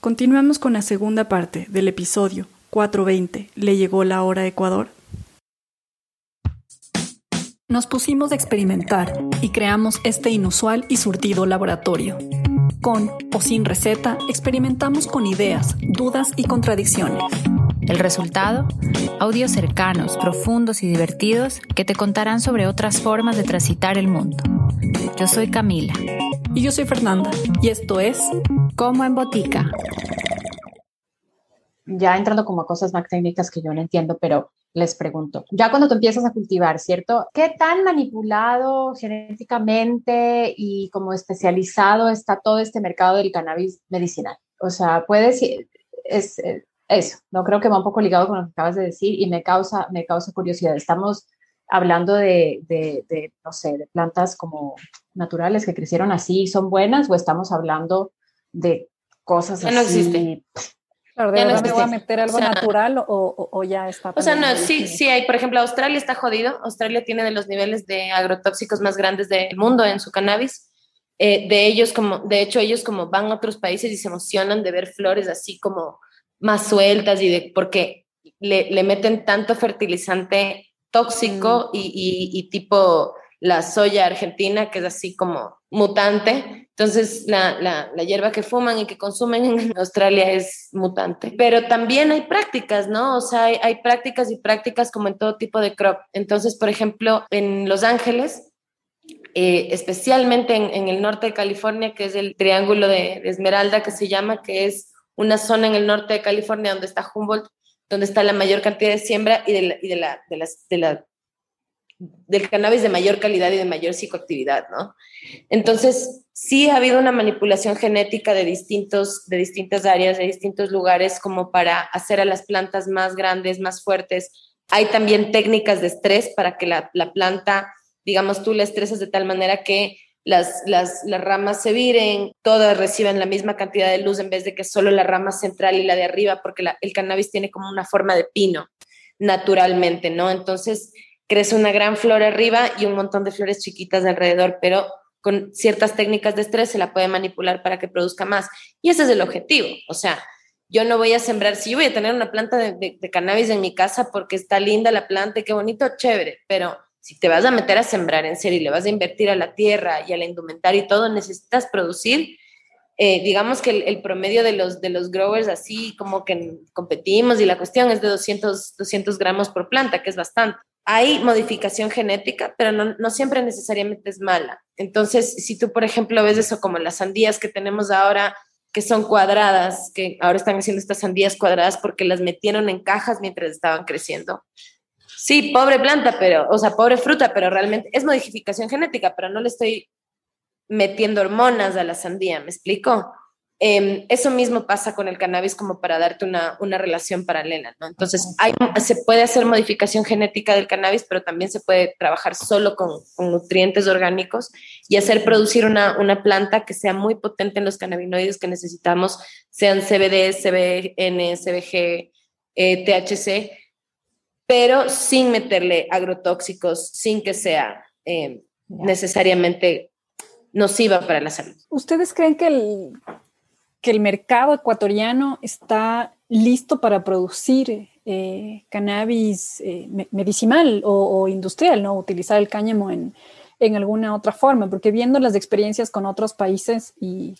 Continuamos con la segunda parte del episodio 420. ¿Le llegó la hora a Ecuador? Nos pusimos a experimentar y creamos este inusual y surtido laboratorio. Con o sin receta, experimentamos con ideas, dudas y contradicciones. El resultado, audios cercanos, profundos y divertidos que te contarán sobre otras formas de transitar el mundo. Yo soy Camila. Y yo soy Fernanda. Y esto es Como en Botica. Ya entrando como a cosas más técnicas que yo no entiendo, pero les pregunto, ya cuando tú empiezas a cultivar, ¿cierto? ¿Qué tan manipulado genéticamente y como especializado está todo este mercado del cannabis medicinal? O sea, puedes, es, es eso, no creo que va un poco ligado con lo que acabas de decir y me causa, me causa curiosidad. Estamos hablando de, de, no sé, de plantas como naturales que crecieron así y son buenas o estamos hablando de cosas así. No existe. Claro, ¿de no voy a meter algo natural o, o, ya está? O sea, no, sí, sí hay. Por ejemplo, Australia está jodido. Australia tiene de los niveles de agrotóxicos más grandes del mundo en su cannabis. Eh, de ellos, como, de hecho, ellos como van a otros países y se emocionan de ver flores así como más sueltas y de, porque le, le meten tanto fertilizante tóxico mm. y, y, tipo la soya argentina, que es así como mutante. Entonces, la, la, la, hierba que fuman y que consumen en Australia es mutante. Pero también hay prácticas, ¿no? O sea, hay, hay prácticas y prácticas como en todo tipo de crop. Entonces, por ejemplo, en Los Ángeles, eh, especialmente en, en, el norte de California, que es el Triángulo de, de Esmeralda, que se llama, que es una zona en el norte de California donde está Humboldt, donde está la mayor cantidad de siembra y, de la, y de la, de las, de la, del cannabis de mayor calidad y de mayor psicoactividad, ¿no? Entonces, sí ha habido una manipulación genética de, distintos, de distintas áreas, de distintos lugares, como para hacer a las plantas más grandes, más fuertes. Hay también técnicas de estrés para que la, la planta, digamos, tú la estresas de tal manera que las, las, las, ramas se viren, todas reciben la misma cantidad de luz en vez de que solo la rama central y la de arriba, porque el cannabis tiene como una forma de pino naturalmente, ¿no? Entonces crece una gran flor arriba y un montón de flores chiquitas alrededor, pero con ciertas técnicas de estrés se la puede manipular para que produzca más. Y ese es el objetivo. O sea, yo no voy a sembrar, si yo voy a tener una planta de, de cannabis en mi casa porque está linda la planta y qué bonito, chévere, pero si te vas a meter a sembrar en serio y le vas a invertir a la tierra y al indumentario y todo, necesitas producir. Eh, digamos que el, promedio de los, de los growers así como que competimos y la cuestión es de 200, 200 gramos por planta, que es bastante. Hay modificación genética, pero no, no siempre necesariamente es mala. Entonces, si tú, por ejemplo, ves eso como las sandías que tenemos ahora, que son cuadradas, que ahora están haciendo estas sandías cuadradas porque las metieron en cajas mientras estaban creciendo. Sí, pobre planta, pero, o sea, pobre fruta, pero realmente es modificación genética, pero no le estoy metiendo hormonas a la sandía, ¿me explico? Em, eso mismo pasa con el cannabis como para darte una, una relación paralela, ¿no? Entonces, hay, se puede hacer modificación genética del cannabis, pero también se puede trabajar solo con, con nutrientes orgánicos y hacer producir una, una, planta que sea muy potente en los cannabinoides que necesitamos, sean CBD, CBN, CBG, eh, THC, pero sin meterle agrotóxicos, sin que sea eh, necesariamente nociva para la salud. ¿Ustedes creen que el, que el mercado ecuatoriano está listo para producir eh, cannabis eh, medicinal o, industrial, ¿no? Utilizar el cáñamo en, en, alguna otra forma, porque viendo las experiencias con otros países y,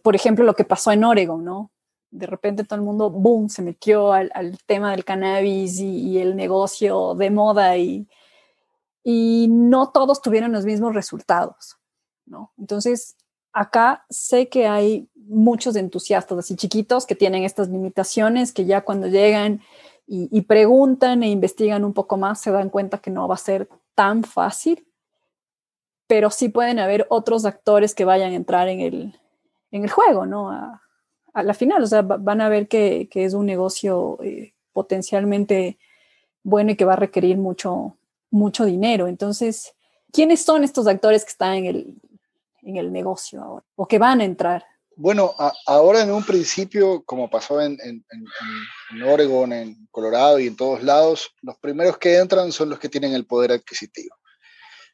por ejemplo, lo que pasó en Oregon, ¿no? De repente todo el mundo, boom, se metió al, tema del cannabis y, el negocio de moda y, y no todos tuvieron los mismos resultados, ¿no? Entonces, acá sé que hay muchos entusiastas así chiquitos que tienen estas limitaciones, que ya cuando llegan y, preguntan e investigan un poco más se dan cuenta que no va a ser tan fácil, pero sí pueden haber otros actores que vayan a entrar en el, en el juego, ¿no? A la final, o sea, van a ver que, es un negocio eh, potencialmente bueno y que va a requerir mucho, mucho dinero. Entonces, ¿quiénes son estos actores que están en el, en el negocio ahora o que van a entrar? Bueno, ahora en un principio, como pasó en, en, en, Oregon, en Colorado y en todos lados, los primeros que entran son los que tienen el poder adquisitivo.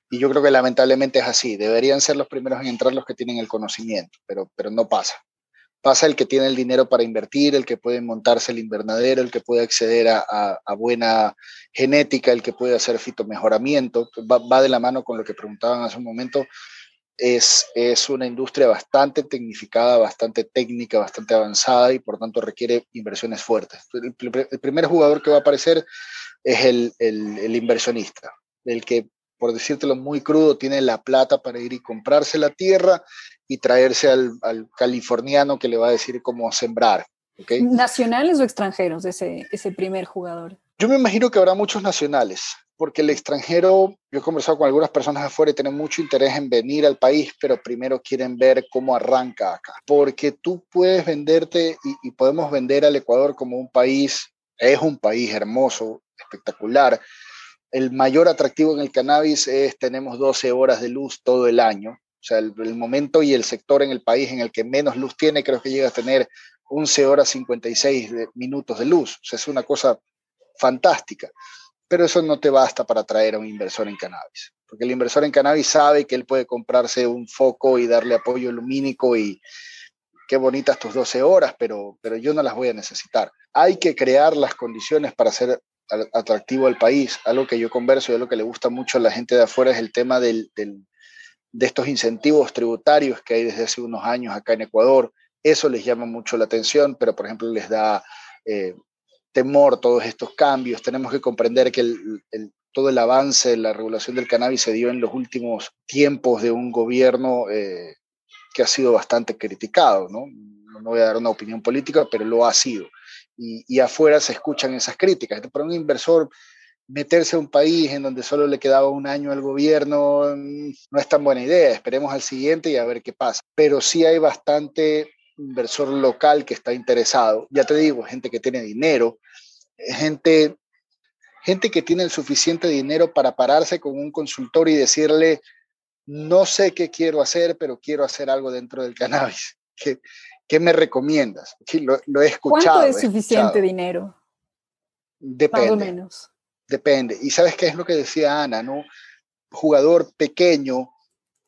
Y yo creo que lamentablemente es así. Deberían ser los primeros en entrar los que tienen el conocimiento, pero, pero no pasa Pasa el que tiene el dinero para invertir, el que puede montarse el invernadero, el que puede acceder a, buena genética, el que puede hacer fitomejoramiento. Va, va de la mano con lo que preguntaban hace un momento. Es, es, una industria bastante tecnificada, bastante técnica, bastante avanzada y por tanto requiere inversiones fuertes. El, primer jugador que va a aparecer es el, el, inversionista, el que, por decírtelo muy crudo, tiene la plata para ir y comprarse la tierra y traerse al, californiano que le va a decir cómo sembrar. ¿okay? ¿Nacionales o extranjeros ese, ese primer jugador? Yo me imagino que habrá muchos nacionales, porque el extranjero, yo he conversado con algunas personas afuera y tienen mucho interés en venir al país, pero primero quieren ver cómo arranca acá. Porque tú puedes venderte y, y podemos vender al Ecuador como un país, es un país hermoso, espectacular. El mayor atractivo en el cannabis es tenemos 12 horas de luz todo el año o sea, el, momento y el sector en el país en el que menos luz tiene, creo que llega a tener 11 horas 56 minutos de luz. O sea, es una cosa fantástica. Pero eso no te basta para atraer a un inversor en cannabis. Porque el inversor en cannabis sabe que él puede comprarse un foco y darle apoyo lumínico y qué bonitas tus 12 horas, pero, pero yo no las voy a necesitar. Hay que crear las condiciones para hacer atractivo al país. Algo que yo converso y algo que le gusta mucho a la gente de afuera es el tema del, del de estos incentivos tributarios que hay desde hace unos años acá en Ecuador. Eso les llama mucho la atención, pero por ejemplo les da eh, temor todos estos cambios. Tenemos que comprender que todo el avance de la regulación del cannabis se dio en los últimos tiempos de un gobierno eh, que ha sido bastante criticado. ¿no? no voy a dar una opinión política, pero lo ha sido. Y, afuera se escuchan esas críticas. Para un inversor meterse a un país en donde solo le quedaba un año al gobierno mm, no es tan buena idea. Esperemos al siguiente y a ver qué pasa. Pero sí hay bastante inversor local que está interesado. Ya te digo, gente que tiene dinero, gente, gente que tiene el suficiente dinero para pararse con un consultor y decirle, no sé qué quiero hacer, pero quiero hacer algo dentro del cannabis. ¿Qué, qué me recomiendas? lo, lo, he escuchado. ¿Cuánto es suficiente dinero? Depende. Más o menos. Depende. Y sabes qué es lo que decía Ana, ¿no? Jugador pequeño,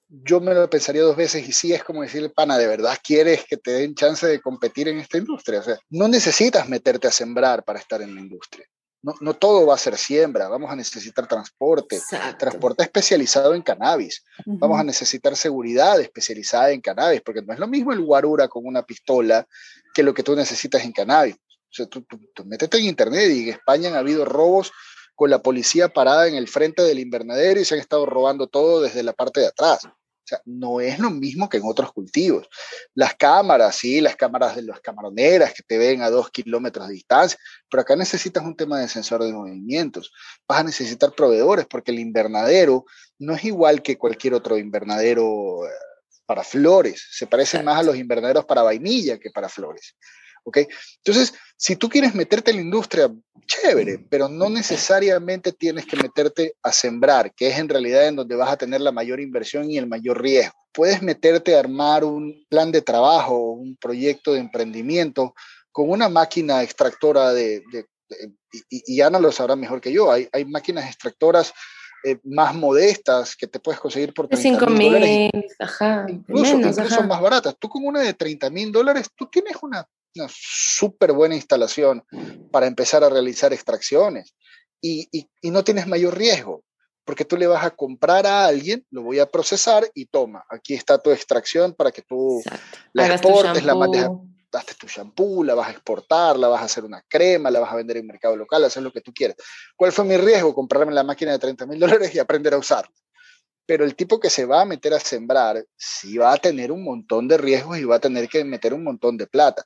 yo me lo pensaría dos veces y sí es como decirle, pana, ¿de verdad quieres que te den chance de competir en esta industria? O sea, no necesitas meterte a sembrar para estar en la industria. No, no todo va a ser siembra, vamos a necesitar transporte, transporte especializado en cannabis, vamos a necesitar seguridad especializada en cannabis, porque no es lo mismo el guarura con una pistola que lo que tú necesitas en cannabis. O sea, tú, tú, tú métete en internet y en España han habido robos con la policía parada en el frente del invernadero y se han estado robando todo desde la parte de atrás. Sea, no es lo mismo que en otros cultivos. Las cámaras, sí, las cámaras de las camaroneras que te ven a dos kilómetros de distancia, pero acá necesitas un tema de sensor de movimientos. Vas a necesitar proveedores porque el invernadero no es igual que cualquier otro invernadero eh, para flores. Se parecen más a los invernaderos para vainilla que para flores. ¿Ok? Entonces, si tú quieres meterte en la industria, chévere, pero no necesariamente tienes que meterte a sembrar, que es en realidad en donde vas a tener la mayor inversión y el mayor riesgo. Puedes meterte a armar un plan de trabajo, un proyecto de emprendimiento con una máquina extractora de, y, Ana lo sabrá mejor que yo, hay, hay máquinas extractoras eh, más modestas que te puedes conseguir por 30 mil dólares. Ajá, incluso, incluso más baratas. Tú con una de 30 mil dólares, tú tienes una una súper buena instalación para empezar a realizar extracciones y, y, no tienes mayor riesgo, porque tú le vas a comprar a alguien, lo voy a procesar y toma, aquí está tu extracción para que tú la exportes, la mandes daste tu shampoo, la vas a exportar, la vas a hacer una crema, la vas a vender en mercado local, hacer lo que tú quieras. ¿Cuál fue mi riesgo? Comprarme la máquina de 30 mil dólares y aprender a usarla. Pero el tipo que se va a meter a sembrar, sí va a tener un montón de riesgos y va a tener que meter un montón de plata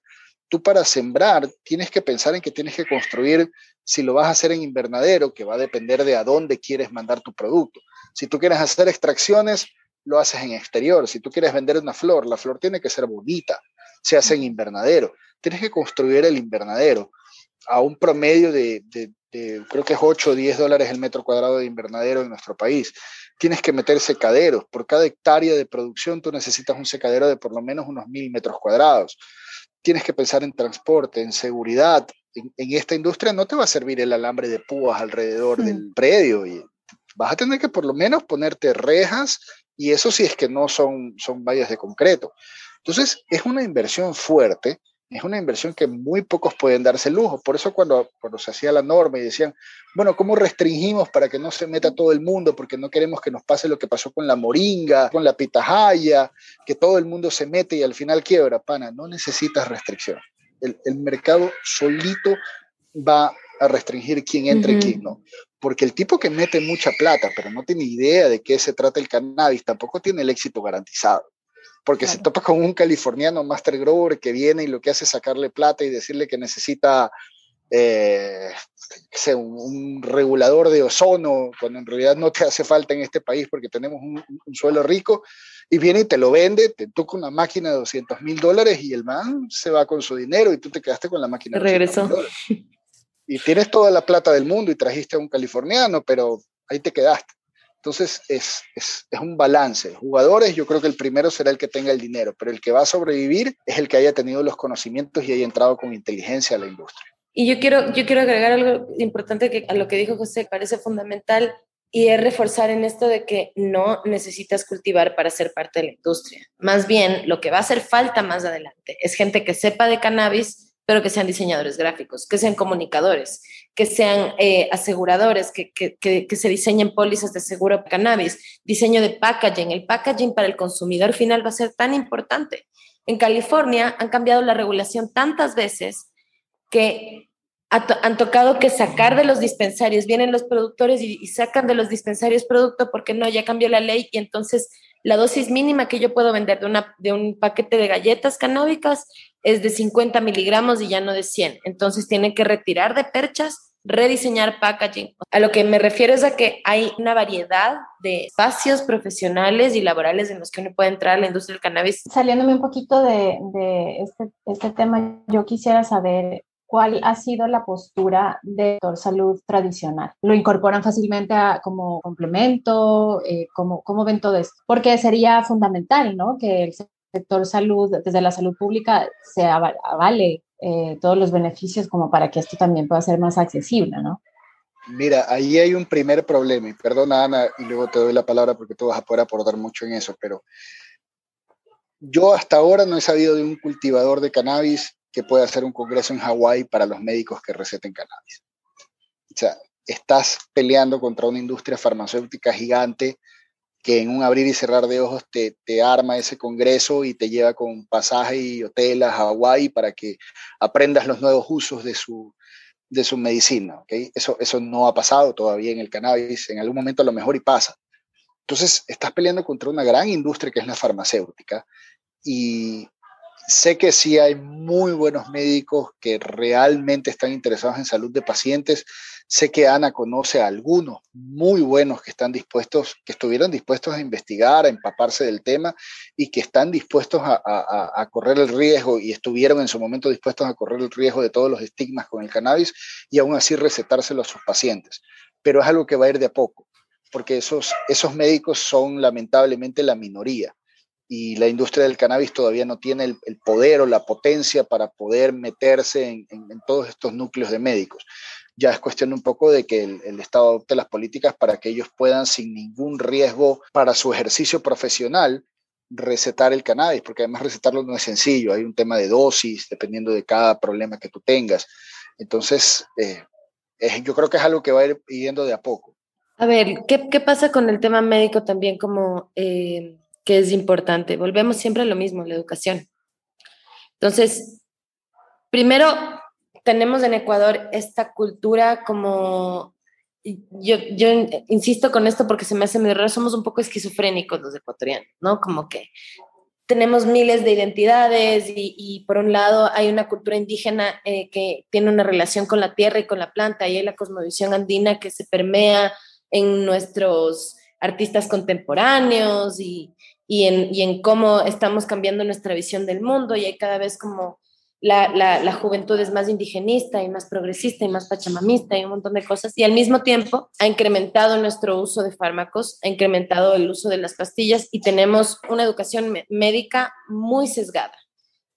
tú para sembrar tienes que pensar en que tienes que construir, si lo vas a hacer en invernadero, que va a depender de a dónde quieres mandar tu producto. Si tú quieres hacer extracciones, lo haces en exterior. Si tú quieres vender una flor, la flor tiene que ser bonita, se hace en invernadero. Tienes que construir el invernadero a un promedio de, creo que es 8 o 10 dólares el metro cuadrado de invernadero en nuestro país. Tienes que meter secaderos. Por cada hectárea de producción tú necesitas un secadero de por lo menos unos mil metros cuadrados tienes que pensar en transporte, en seguridad. En, esta industria no te va a servir el alambre de púas alrededor del predio y vas a tener que por lo menos ponerte rejas y eso sí es que no son, son vallas de concreto. Entonces, es una inversión fuerte, es una inversión que muy pocos pueden darse lujo. Por eso cuando, cuando se hacía la norma y decían, bueno, ¿cómo restringimos para que no se meta todo el mundo? Porque no queremos que nos pase lo que pasó con la moringa, con la pitahaya, que todo el mundo se mete y al final quiebra. Pana, no necesitas restricción. El, el mercado solito va a restringir quién entra y quién no. Porque el tipo que mete mucha plata, pero no tiene idea de qué se trata el cannabis, tampoco tiene el éxito garantizado. Porque se topa con un californiano master grower que viene y lo que hace es sacarle plata y decirle que necesita eh, un, regulador de ozono, cuando en realidad no te hace falta en este país porque tenemos un, suelo rico, y viene y te lo vende, te toca una máquina de 200 mil dólares y el man se va con su dinero y tú te quedaste con la máquina. De Regresó y tienes toda la plata del mundo y trajiste a un californiano, pero ahí te quedaste. Entonces es, es, es, un balance. Jugadores, yo creo que el primero será el que tenga el dinero, pero el que va a sobrevivir es el que haya tenido los conocimientos y haya entrado con inteligencia a la industria. Y yo quiero, yo quiero agregar algo importante que a lo que dijo José, parece fundamental, y es reforzar en esto de que no necesitas cultivar para ser parte de la industria. Más bien, lo que va a hacer falta más adelante es gente que sepa de cannabis, pero que sean diseñadores gráficos, que sean comunicadores, que sean eh, aseguradores, que, que, que, se diseñen pólizas de seguro cannabis, diseño de packaging. El packaging para el consumidor final va a ser tan importante. En California han cambiado la regulación tantas veces que han tocado que sacar de los dispensarios, vienen los productores y, y sacan de los dispensarios producto porque no, ya cambió la ley y entonces la dosis mínima que yo puedo vender de, una, de un paquete de galletas canábicas es de 50 miligramos y ya no de 100. Entonces tienen que retirar de perchas, rediseñar packaging. A lo que me refiero es a que hay una variedad de espacios profesionales y laborales en los que uno puede entrar a la industria del cannabis. Saliéndome un poquito de, de este, este tema, yo quisiera saber cuál ha sido la postura de sector salud tradicional. ¿Lo incorporan fácilmente como complemento? Eh, ¿cómo, ¿Cómo ven todo esto? Porque sería fundamental, ¿no? Que el sector salud, desde la salud pública, se avale eh, todos los beneficios como para que esto también pueda ser más accesible, ¿no? Mira, ahí hay un primer problema, y perdona Ana, y luego te doy la palabra porque tú vas a poder aportar mucho en eso, pero yo hasta ahora no he sabido de un cultivador de cannabis que puede hacer un congreso en Hawái para los médicos que receten cannabis. O sea, estás peleando contra una industria farmacéutica gigante que en un abrir y cerrar de ojos te, te arma ese congreso y te lleva con pasaje y hotel a Hawái para que aprendas los nuevos usos de su, de su medicina. ¿okay? Eso, eso no ha pasado todavía en el cannabis, en algún momento a lo mejor y pasa. Entonces, estás peleando contra una gran industria que es la farmacéutica y sé que sí hay muy buenos médicos que realmente están interesados en salud de pacientes. Sé que Ana conoce a algunos muy buenos que están dispuestos, que estuvieron dispuestos a investigar, a empaparse del tema y que están dispuestos a, correr el riesgo y estuvieron en su momento dispuestos a correr el riesgo de todos los estigmas con el cannabis y aún así recetárselo a sus pacientes. Pero es algo que va a ir de a poco, porque esos, esos médicos son lamentablemente la minoría y la industria del cannabis todavía no tiene el, poder o la potencia para poder meterse en, todos estos núcleos de médicos. Ya es cuestión un poco de que el, Estado adopte las políticas para que ellos puedan, sin ningún riesgo para su ejercicio profesional, recetar el cannabis, porque además recetarlo no es sencillo, hay un tema de dosis, dependiendo de cada problema que tú tengas. Entonces, eh, yo creo que es algo que va a ir yendo de a poco. A ver, ¿qué, qué pasa con el tema médico también como... Eh, que es importante. Volvemos siempre a lo mismo, la educación. Entonces, primero, tenemos en Ecuador esta cultura como, yo, yo insisto con esto porque se me hace muy raro, somos un poco esquizofrénicos los ecuatorianos, ¿no? Como que tenemos miles de identidades y, por un lado hay una cultura indígena eh, que tiene una relación con la tierra y con la planta y hay la cosmovisión andina que se permea en nuestros artistas contemporáneos y, y en, y en cómo estamos cambiando nuestra visión del mundo y hay cada vez como la, la, la, juventud es más indigenista y más progresista y más pachamamista y un montón de cosas. Y al mismo tiempo ha incrementado nuestro uso de fármacos, ha incrementado el uso de las pastillas y tenemos una educación médica muy sesgada,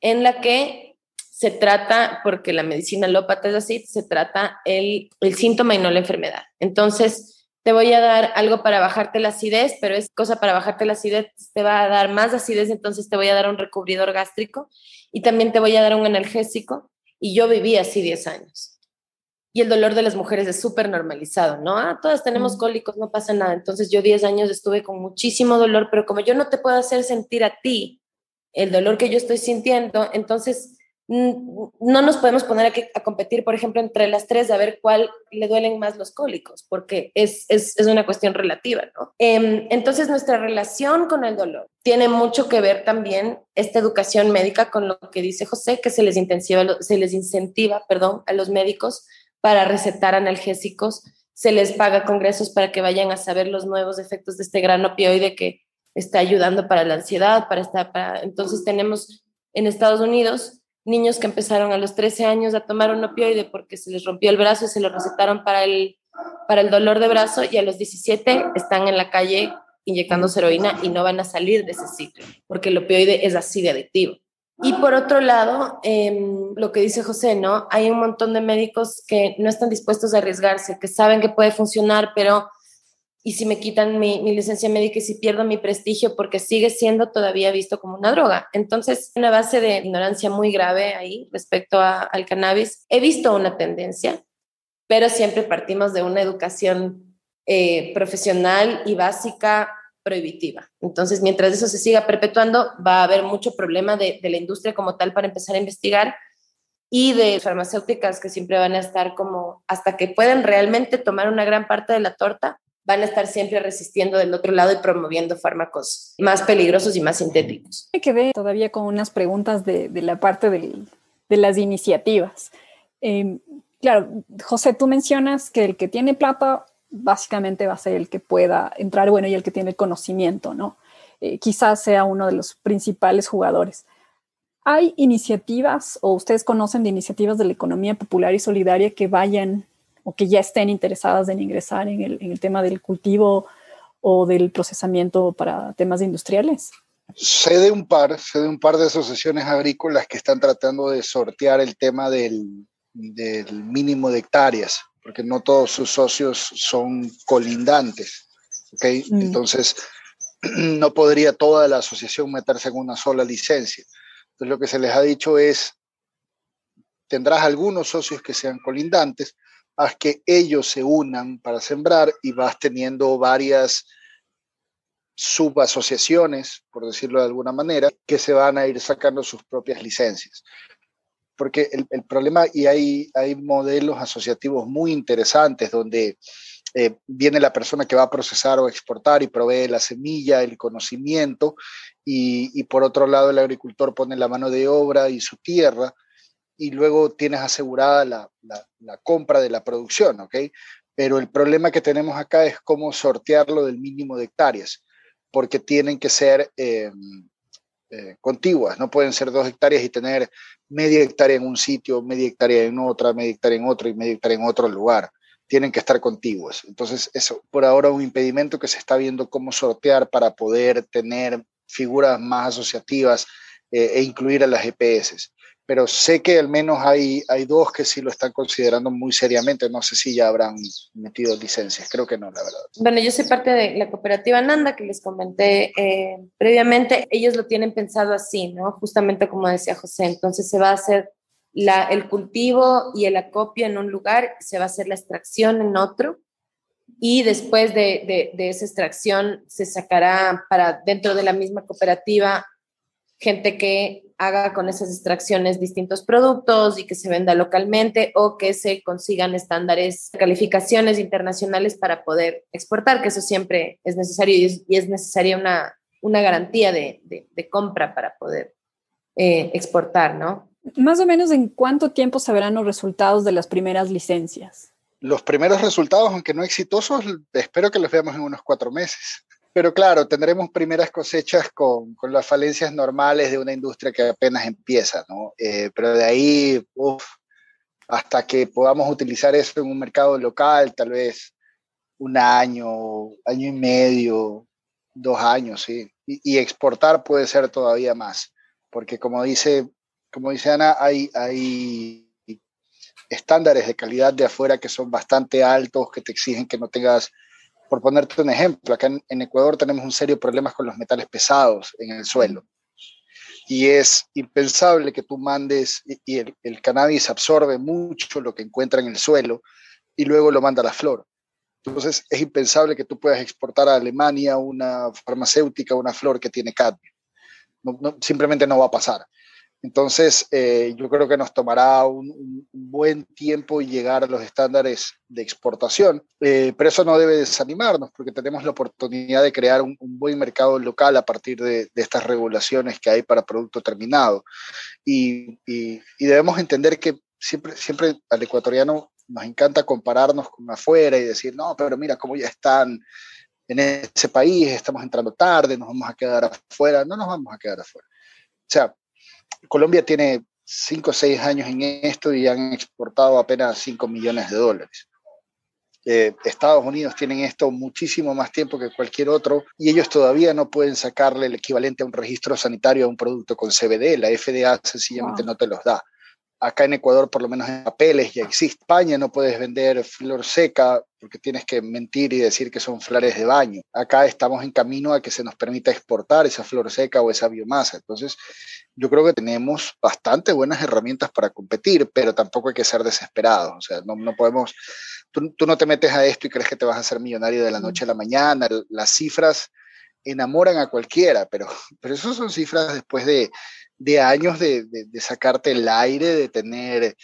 en la que se trata, porque la medicina alópata es así, se trata el, el síntoma y no la enfermedad. Entonces, te voy a dar algo para bajarte la acidez, pero es cosa para bajarte la acidez, te va a dar más acidez, entonces te voy a dar un recubridor gástrico y también te voy a dar un analgésico. Y yo viví así 10 años. Y el dolor de las mujeres es súper normalizado, ¿no? Ah, todas tenemos cólicos, no pasa nada. Entonces yo 10 años estuve con muchísimo dolor, pero como yo no te puedo hacer sentir a ti el dolor que yo estoy sintiendo, entonces no nos podemos poner a, competir, por ejemplo, entre las tres a ver cuál le duelen más los cólicos, porque es, es, es una cuestión relativa, ¿no? Eh, entonces, nuestra relación con el dolor tiene mucho que ver también esta educación médica con lo que dice José, que se les, intensiva, se les incentiva perdón, a los médicos para recetar analgésicos, se les paga congresos para que vayan a saber los nuevos efectos de este gran opioide que está ayudando para la ansiedad, para estar, para... entonces tenemos en Estados Unidos niños que empezaron a los 13 años a tomar un opioide porque se les rompió el brazo y se lo recetaron para el, para el dolor de brazo y a los 17 están en la calle inyectando heroína y no van a salir de ese ciclo porque el opioide es así de adictivo. Y por otro lado, eh, lo que dice José, ¿no? Hay un montón de médicos que no están dispuestos a arriesgarse, que saben que puede funcionar, pero y si me quitan mi, licencia médica y si pierdo mi prestigio porque sigue siendo todavía visto como una droga. Entonces, una base de ignorancia muy grave ahí respecto al cannabis. He visto una tendencia, pero siempre partimos de una educación eh, profesional y básica prohibitiva. Entonces, mientras eso se siga perpetuando, va a haber mucho problema de, de la industria como tal para empezar a investigar y de farmacéuticas que siempre van a estar como hasta que puedan realmente tomar una gran parte de la torta, van a estar siempre resistiendo del otro lado y promoviendo fármacos más peligrosos y más sintéticos. Me quedé todavía con unas preguntas de, de la parte del, de las iniciativas. Eh, claro, José, tú mencionas que el que tiene plata básicamente va a ser el que pueda entrar, bueno, y el que tiene conocimiento, ¿no? Eh, quizás sea uno de los principales jugadores. ¿Hay iniciativas o ustedes conocen de iniciativas de la economía popular y solidaria que vayan o que ya estén interesadas en ingresar en el, en el tema del cultivo o del procesamiento para temas industriales? Sé de un par, sé de un par de asociaciones agrícolas que están tratando de sortear el tema del, del mínimo de hectáreas, porque no todos sus socios son colindantes. ¿okay? Mm. Entonces, no podría toda la asociación meterse en una sola licencia. Entonces, lo que se les ha dicho es, tendrás algunos socios que sean colindantes, haz que ellos se unan para sembrar y vas teniendo varias subasociaciones, por decirlo de alguna manera, que se van a ir sacando sus propias licencias. Porque el, problema, y hay, hay modelos asociativos muy interesantes donde eh, viene la persona que va a procesar o exportar y provee la semilla, el conocimiento, y por otro lado el agricultor pone la mano de obra y su tierra, y luego tienes asegurada la, compra de la producción, ¿ok? Pero el problema que tenemos acá es cómo sortearlo del mínimo de hectáreas, porque tienen que ser eh, eh, contiguas, no pueden ser dos hectáreas y tener media hectárea en un sitio, media hectárea en otra, media hectárea en otro y media hectárea en otro lugar. Tienen que estar contiguas. Entonces, eso por ahora un impedimento que se está viendo cómo sortear para poder tener figuras más asociativas eh, e incluir a las EPS pero sé que al menos hay, hay dos que sí lo están considerando muy seriamente. No sé si ya habrán metido licencias, creo que no, la verdad. Bueno, yo soy parte de la cooperativa Nanda que les comenté eh, previamente. Ellos lo tienen pensado así, ¿no? Justamente como decía José. Entonces se va a hacer la, el cultivo y el acopio en un lugar, se va a hacer la extracción en otro. Y después de, de, de esa extracción se sacará para dentro de la misma cooperativa gente que haga con esas extracciones distintos productos y que se venda localmente o que se consigan estándares, calificaciones internacionales para poder exportar, que eso siempre es necesario y es, y es necesaria una, una garantía de, de, de, compra para poder eh, exportar, ¿no? Más o menos en cuánto tiempo se verán los resultados de las primeras licencias. Los primeros resultados, aunque no exitosos, espero que los veamos en unos cuatro meses. Pero claro, tendremos primeras cosechas con, con, las falencias normales de una industria que apenas empieza, ¿no? Eh, pero de ahí, uf, hasta que podamos utilizar eso en un mercado local, tal vez un año, año y medio, dos años, sí. Y, y exportar puede ser todavía más, porque como dice, como dice Ana, hay, hay estándares de calidad de afuera que son bastante altos, que te exigen que no tengas Por ponerte un ejemplo, acá en, Ecuador tenemos un serio problema con los metales pesados en el suelo. Y es impensable que tú mandes, y, el, el, cannabis absorbe mucho lo que encuentra en el suelo y luego lo manda a la flor. Entonces es impensable que tú puedas exportar a Alemania una farmacéutica, una flor que tiene cadmio. simplemente no va a pasar. Entonces, eh, yo creo que nos tomará un, buen tiempo llegar a los estándares de exportación, eh, pero eso no debe desanimarnos porque tenemos la oportunidad de crear un, buen mercado local a partir de, estas regulaciones que hay para producto terminado. Y, debemos entender que siempre, siempre al ecuatoriano nos encanta compararnos con afuera y decir, no, pero mira cómo ya están en ese país, estamos entrando tarde, nos vamos a quedar afuera. No nos vamos a quedar afuera. O sea, Colombia tiene 5 o 6 años en esto y han exportado apenas 5 millones de dólares. Eh, Estados Unidos tienen esto muchísimo más tiempo que cualquier otro y ellos todavía no pueden sacarle el equivalente a un registro sanitario a un producto con CBD. La FDA sencillamente no te los da. Acá en Ecuador, por lo menos en papeles, ya existe. España no puedes vender flor seca porque tienes que mentir y decir que son flores de baño. Acá estamos en camino a que se nos permita exportar esa flor seca o esa biomasa. Entonces, yo creo que tenemos bastante buenas herramientas para competir, pero tampoco hay que ser desesperados. O sea, no, no podemos, tú, no te metes a esto y crees que te vas a hacer millonario de la noche a la mañana. Las cifras enamoran a cualquiera, pero, pero eso son cifras después de, de años de, de, sacarte el aire, de tener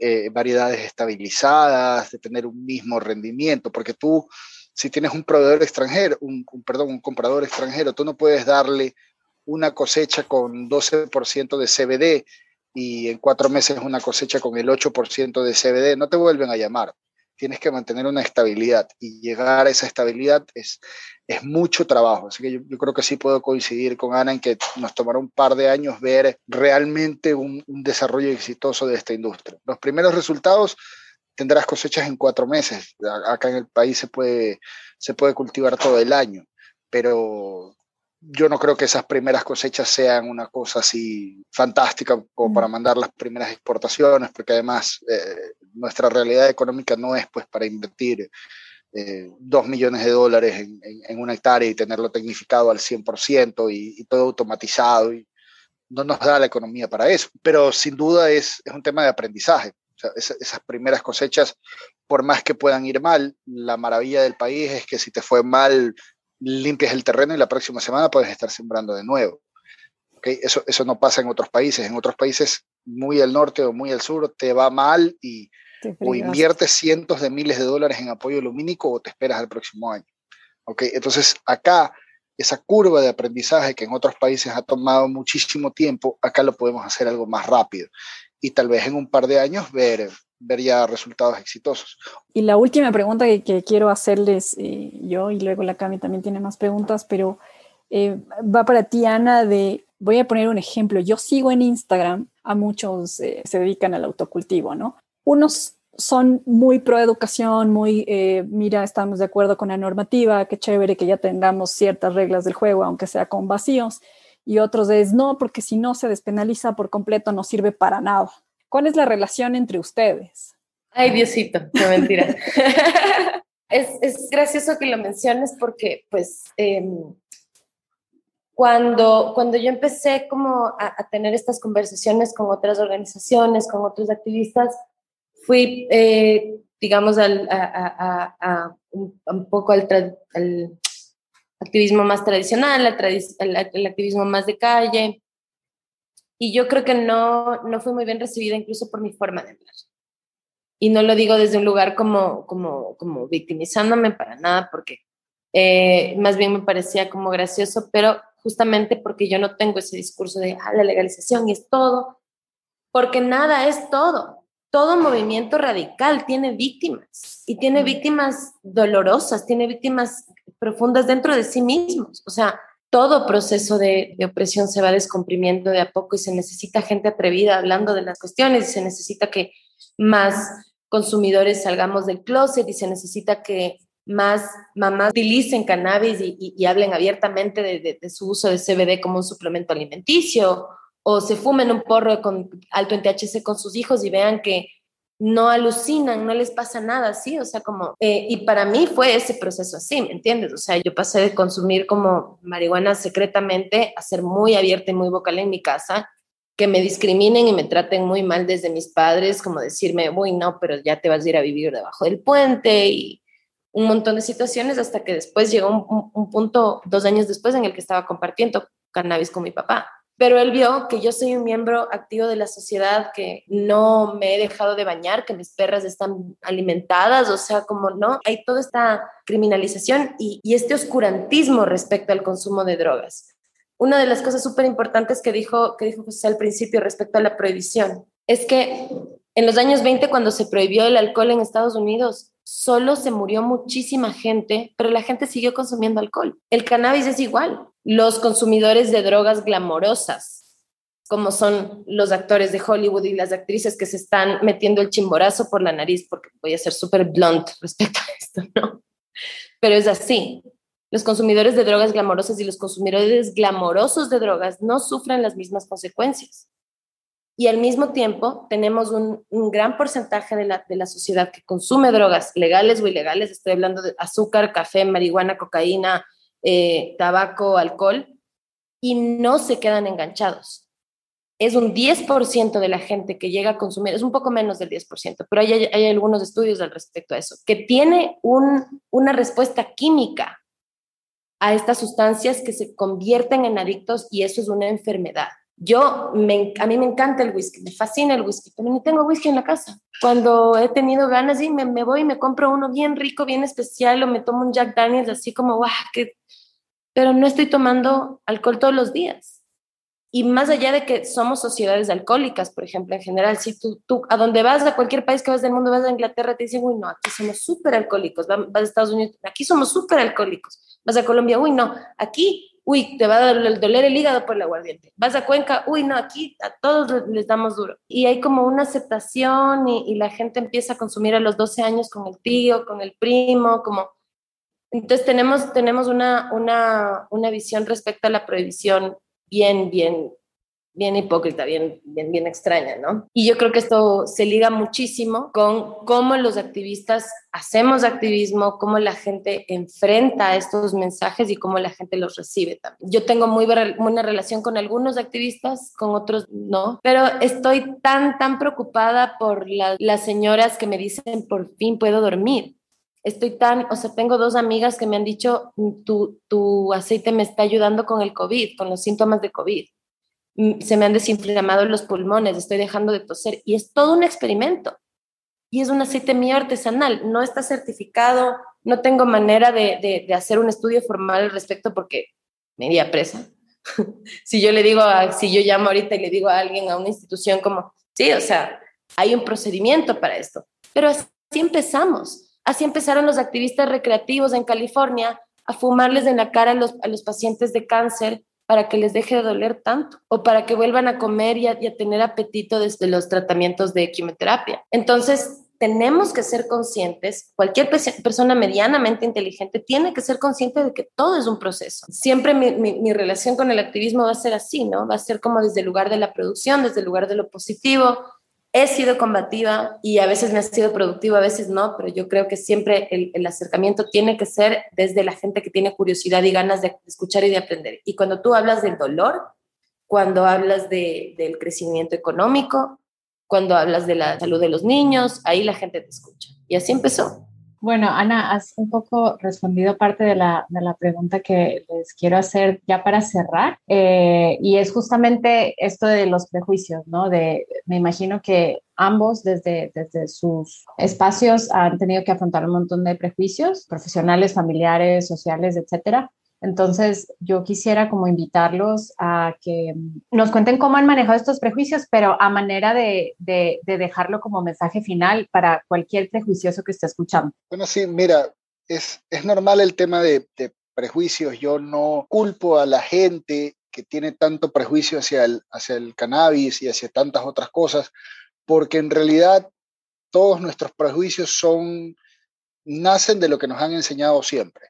eh, variedades estabilizadas, de tener un mismo rendimiento, porque tú, si tienes un proveedor extranjero, un, perdón, un comprador extranjero, tú no puedes darle una cosecha con 12% de CBD y en cuatro meses una cosecha con el 8% de CBD, no te vuelven a llamar tienes que mantener una estabilidad y llegar a esa estabilidad es, es mucho trabajo. Así que yo, creo que sí puedo coincidir con Ana en que nos tomará un par de años ver realmente un, desarrollo exitoso de esta industria. Los primeros resultados tendrás cosechas en cuatro meses. Acá en el país se puede, se puede cultivar todo el año, pero yo no creo que esas primeras cosechas sean una cosa así fantástica como para mandar las primeras exportaciones, porque además eh, nuestra realidad económica no es pues para invertir eh, dos millones de dólares en, en, una hectárea y tenerlo tecnificado al 100% y, y todo automatizado. Y no nos da la economía para eso, pero sin duda es, es un tema de aprendizaje. O sea, esas primeras cosechas, por más que puedan ir mal, la maravilla del país es que si te fue mal limpias el terreno y la próxima semana puedes estar sembrando de nuevo. ¿Okay? Eso, eso no pasa en otros países. En otros países, muy al norte o muy al sur, te va mal y o inviertes cientos de miles de dólares en apoyo lumínico o te esperas al próximo año. ¿Okay? Entonces, acá, esa curva de aprendizaje que en otros países ha tomado muchísimo tiempo, acá lo podemos hacer algo más rápido. Y tal vez en un par de años ver ver ya resultados exitosos. Y la última pregunta que, quiero hacerles eh, yo, y luego la Cami también tiene más preguntas, pero eh, va para ti, Ana, de, voy a poner un ejemplo, yo sigo en Instagram, a muchos eh, se dedican al autocultivo, ¿no? Unos son muy pro educación, muy, mira, estamos de acuerdo con la normativa, qué chévere que ya tengamos ciertas reglas del juego, aunque sea con vacíos, y otros es no, porque si no se despenaliza por completo, no sirve para nada. ¿Cuál es la relación entre ustedes? Ay, Diosito, no mentira. es, es, gracioso que lo menciones porque, pues, em, cuando, cuando yo empecé como a, tener estas conversaciones con otras organizaciones, con otros activistas, fui, eh, digamos, al, a, un, poco al, activismo más tradicional, al, activismo más de calle, y yo creo que no, no fue muy bien recibida incluso por mi forma de hablar. Y no lo digo desde un lugar como, como, como victimizándome para nada, porque eh, más bien me parecía como gracioso, pero justamente porque yo no tengo ese discurso de ah, la legalización y es todo, porque nada es todo. Todo movimiento radical tiene víctimas y tiene víctimas dolorosas, tiene víctimas profundas dentro de sí mismos. O sea, todo proceso de, opresión se va descomprimiendo de a poco y se necesita gente atrevida hablando de las cuestiones y se necesita que más consumidores salgamos del closet y se necesita que más mamás utilicen cannabis y, hablen abiertamente de, de, su uso de CBD como un suplemento alimenticio o se fumen un porro con alto en THC con sus hijos y vean que no alucinan, no les pasa nada, ¿sí? O sea, como, eh, y para mí fue ese proceso así, ¿me entiendes? O sea, yo pasé de consumir como marihuana secretamente a ser muy abierta y muy vocal en mi casa, que me discriminen y me traten muy mal desde mis padres, como decirme, uy, no, pero ya te vas a ir a vivir debajo del puente y un montón de situaciones hasta que después llegó un, un punto, dos años después, en el que estaba compartiendo cannabis con mi papá pero él vio que yo soy un miembro activo de la sociedad, que no me he dejado de bañar, que mis perras están alimentadas, o sea, como no, hay toda esta criminalización y, este oscurantismo respecto al consumo de drogas. Una de las cosas súper importantes que dijo, que dijo José al principio respecto a la prohibición es que en los años 20, cuando se prohibió el alcohol en Estados Unidos, solo se murió muchísima gente, pero la gente siguió consumiendo alcohol. El cannabis es igual los consumidores de drogas glamorosas, como son los actores de Hollywood y las actrices que se están metiendo el chimborazo por la nariz, porque voy a ser súper blunt respecto a esto, ¿no? Pero es así. Los consumidores de drogas glamorosas y los consumidores glamorosos de drogas no sufren las mismas consecuencias. Y al mismo tiempo tenemos un, gran porcentaje de la, de la sociedad que consume drogas legales o ilegales, estoy hablando de azúcar, café, marihuana, cocaína, eh, tabaco, alcohol, y no se quedan enganchados. Es un 10% de la gente que llega a consumir, es un poco menos del 10%, pero hay, hay algunos estudios al respecto a eso, que tiene un, una respuesta química a estas sustancias que se convierten en adictos y eso es una enfermedad. Yo, me, a mí me encanta el whisky, me fascina el whisky, pero ni tengo whisky en la casa. Cuando he tenido ganas, y me, me voy y me compro uno bien rico, bien especial, o me tomo un Jack Daniels así como, guau, qué pero no estoy tomando alcohol todos los días. Y más allá de que somos sociedades alcohólicas, por ejemplo, en general, si tú, tú a donde vas, a cualquier país que vas del mundo, vas a Inglaterra, te dicen, uy, no, aquí somos súper alcohólicos, vas a Estados Unidos, aquí somos súper alcohólicos, vas a Colombia, uy, no, aquí, uy, te va a doler el hígado por el aguardiente, vas a Cuenca, uy, no, aquí a todos les damos duro. Y hay como una aceptación y, y la gente empieza a consumir a los 12 años con el tío, con el primo, como entonces tenemos, tenemos una, una, una visión respecto a la prohibición bien, bien, bien hipócrita, bien, bien, extraña, ¿no? Y yo creo que esto se liga muchísimo con cómo los activistas hacemos activismo, cómo la gente enfrenta estos mensajes y cómo la gente los recibe también. Yo tengo muy buena relación con algunos activistas, con otros no, pero estoy tan, tan preocupada por las señoras que me dicen por fin puedo dormir estoy tan, o sea, tengo dos amigas que me han dicho, mm, tu, tu aceite me está ayudando con el COVID, con los síntomas de COVID. Se me han desinflamado los pulmones, estoy dejando de toser. Y es todo un experimento. Y es un aceite mío artesanal, no está certificado, no tengo manera de, de, hacer un estudio formal al respecto porque me iría presa. si yo le digo, a, si yo llamo ahorita y le digo a alguien, a una institución como, sí, o sea, hay un procedimiento para esto. Pero así empezamos Así empezaron los activistas recreativos en California a fumarles en la cara a los, a los pacientes de cáncer para que les deje de doler tanto o para que vuelvan a comer y a, tener apetito desde los tratamientos de quimioterapia. Entonces, tenemos que ser conscientes, cualquier persona medianamente inteligente tiene que ser consciente de que todo es un proceso. Siempre mi, mi, relación con el activismo va a ser así, ¿no? Va a ser como desde el lugar de la producción, desde el lugar de lo positivo, he sido combativa y a veces me ha sido productiva, a veces no, pero yo creo que siempre el, acercamiento tiene que ser desde la gente que tiene curiosidad y ganas de escuchar y de aprender. Y cuando tú hablas del dolor, cuando hablas del crecimiento económico, cuando hablas de la salud de los niños, ahí la gente te escucha. Y así empezó. Bueno, Ana, has un poco respondido parte de la, de la pregunta que les quiero hacer ya para cerrar, eh, y es justamente esto de los prejuicios, ¿no? De, me imagino que ambos desde, desde sus espacios han tenido que afrontar un montón de prejuicios profesionales, familiares, sociales, etcétera. Entonces, yo quisiera como invitarlos a que nos cuenten cómo han manejado estos prejuicios, pero a manera de, de, dejarlo como mensaje final para cualquier prejuicioso que esté escuchando. Bueno, sí, mira, es, es normal el tema de, de prejuicios. Yo no culpo a la gente que tiene tanto prejuicio hacia el, hacia el cannabis y hacia tantas otras cosas, porque en realidad todos nuestros prejuicios son, nacen de lo que nos han enseñado siempre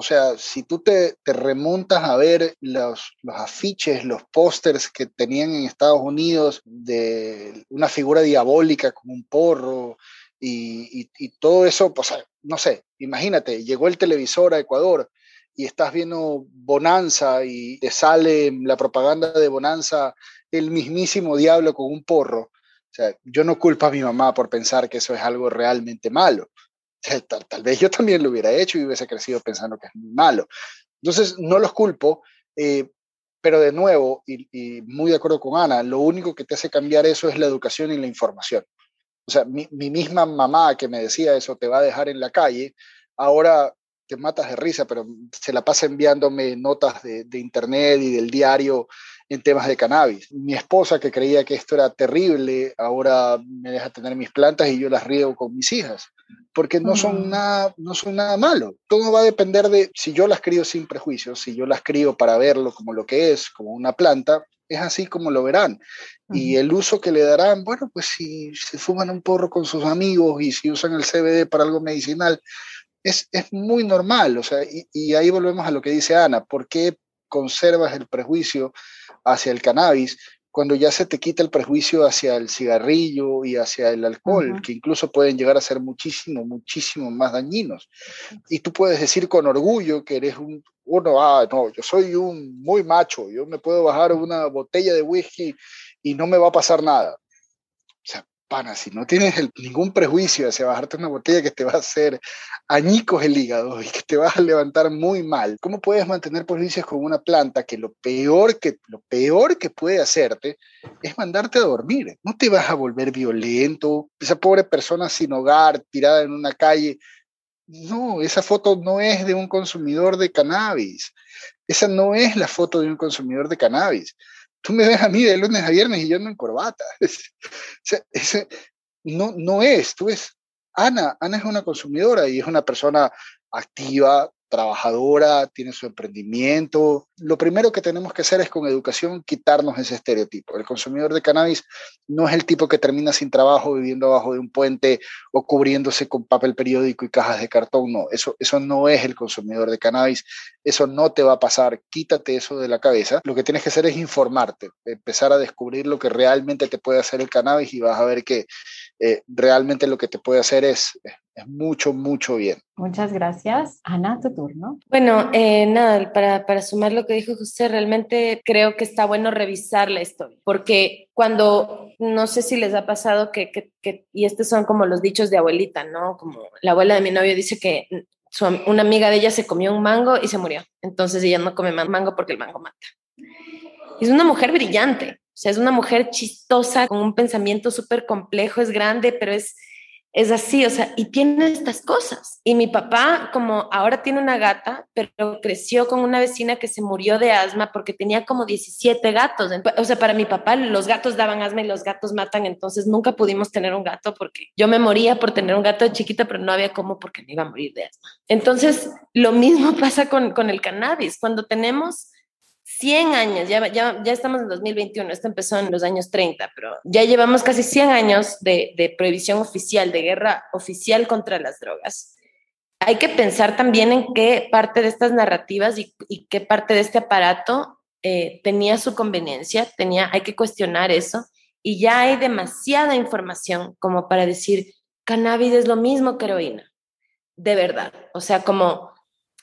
O sea, si tú te, remontas a ver los, afiches, los pósters que tenían en Estados Unidos de una figura diabólica con un porro y, y todo eso, pues, no sé, imagínate, llegó el televisor a Ecuador y estás viendo Bonanza y te sale la propaganda de Bonanza el mismísimo diablo con un porro. O sea, yo no culpo a mi mamá por pensar que eso es algo realmente malo. tal, vez yo también lo hubiera hecho y hubiese crecido pensando que es muy malo. Entonces, no los culpo, eh, pero de nuevo, y, muy de acuerdo con Ana, lo único que te hace cambiar eso es la educación y la información. O sea, mi, mi misma mamá que me decía eso te va a dejar en la calle, ahora te matas de risa, pero se la pasa enviándome notas de, internet y del diario en temas de cannabis. Mi esposa, que creía que esto era terrible, ahora me deja tener mis plantas y yo las riego con mis hijas, porque no son nada, no son nada malo. Todo va a depender de si yo las crío sin prejuicios, si yo las crío para verlo como lo que es, como una planta, es así como lo verán. Y el uso que le darán, bueno, pues si se fuman un porro con sus amigos y si usan el CBD para algo medicinal, es, muy normal, o sea, y, ahí volvemos a lo que dice Ana, ¿por qué conservas el prejuicio hacia el cannabis cuando ya se te quita el prejuicio hacia el cigarrillo y hacia el alcohol, que incluso pueden llegar a ser muchísimo, muchísimo más dañinos? Y tú puedes decir con orgullo que eres un, uno, ah, no, yo soy un muy macho, yo me puedo bajar una botella de whisky y no me va a pasar nada pana, si no tienes ningún prejuicio hacia bajarte una botella que te va a hacer añicos el hígado y que te vas a levantar muy mal, ¿cómo puedes mantener prejuicios con una planta que lo peor que, lo peor que puede hacerte es mandarte a dormir? No te vas a volver violento, esa pobre persona sin hogar, tirada en una calle. No, esa foto no es de un consumidor de cannabis. Esa no es la foto de un consumidor de cannabis tú me ves a mí de lunes a viernes y yo ando en corbata. ese, no, no es, tú ves, Ana, Ana es una consumidora y es una persona activa, trabajadora, tiene su emprendimiento. Lo primero que tenemos que hacer es con educación quitarnos ese estereotipo. El consumidor de cannabis no es el tipo que termina sin trabajo viviendo abajo de un puente o cubriéndose con papel periódico y cajas de cartón. No, eso, eso no es el consumidor de cannabis. Eso no te va a pasar. Quítate eso de la cabeza. Lo que tienes que hacer es informarte, empezar a descubrir lo que realmente te puede hacer el cannabis y vas a ver que eh, realmente lo que te puede hacer es, es mucho, mucho bien. Muchas gracias. Ana, tu turno. Bueno, eh, nada, para, para sumar lo que dijo José, realmente creo que está bueno revisar la historia, porque cuando, no sé si les ha pasado que, que, que y estos son como los dichos de abuelita, ¿no? Como la abuela de mi novio dice que su, una amiga de ella se comió un mango y se murió. Entonces ella no come más mango porque el mango mata. Es una mujer brillante, o sea, es una mujer chistosa, con un pensamiento súper complejo, es grande, pero es, es así, o sea, y tiene estas cosas. Y mi papá, como ahora tiene una gata, pero creció con una vecina que se murió de asma porque tenía como 17 gatos. O sea, para mi papá los gatos daban asma y los gatos matan, entonces nunca pudimos tener un gato porque yo me moría por tener un gato de chiquita, pero no había cómo porque me iba a morir de asma. Entonces, lo mismo pasa con, con el cannabis. Cuando tenemos 100 años, ya, ya, ya estamos en 2021, esto empezó en los años 30, pero ya llevamos casi 100 años de, de prohibición oficial, de guerra oficial contra las drogas. Hay que pensar también en qué parte de estas narrativas y, y qué parte de este aparato eh, tenía su conveniencia, tenía, hay que cuestionar eso, y ya hay demasiada información como para decir, cannabis es lo mismo que heroína, de verdad. O sea, como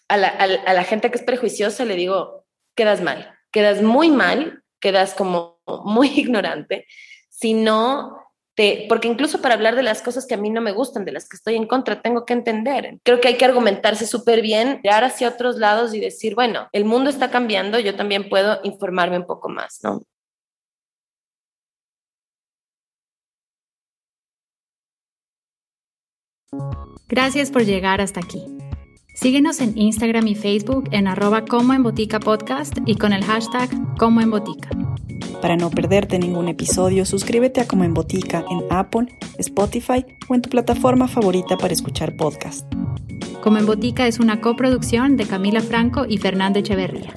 a la, a la gente que es prejuiciosa le digo, quedas mal, quedas muy mal, quedas como muy ignorante, sino te, porque incluso para hablar de las cosas que a mí no me gustan, de las que estoy en contra, tengo que entender. Creo que hay que argumentarse súper bien, mirar hacia otros lados y decir, bueno, el mundo está cambiando, yo también puedo informarme un poco más, ¿no? Gracias por llegar hasta aquí. Síguenos en Instagram y Facebook en arroba como en botica podcast y con el hashtag como en botica. Para no perderte ningún episodio, suscríbete a Como en Botica en Apple, Spotify o en tu plataforma favorita para escuchar podcast. Como en Botica es una coproducción de Camila Franco y Fernando Echeverría.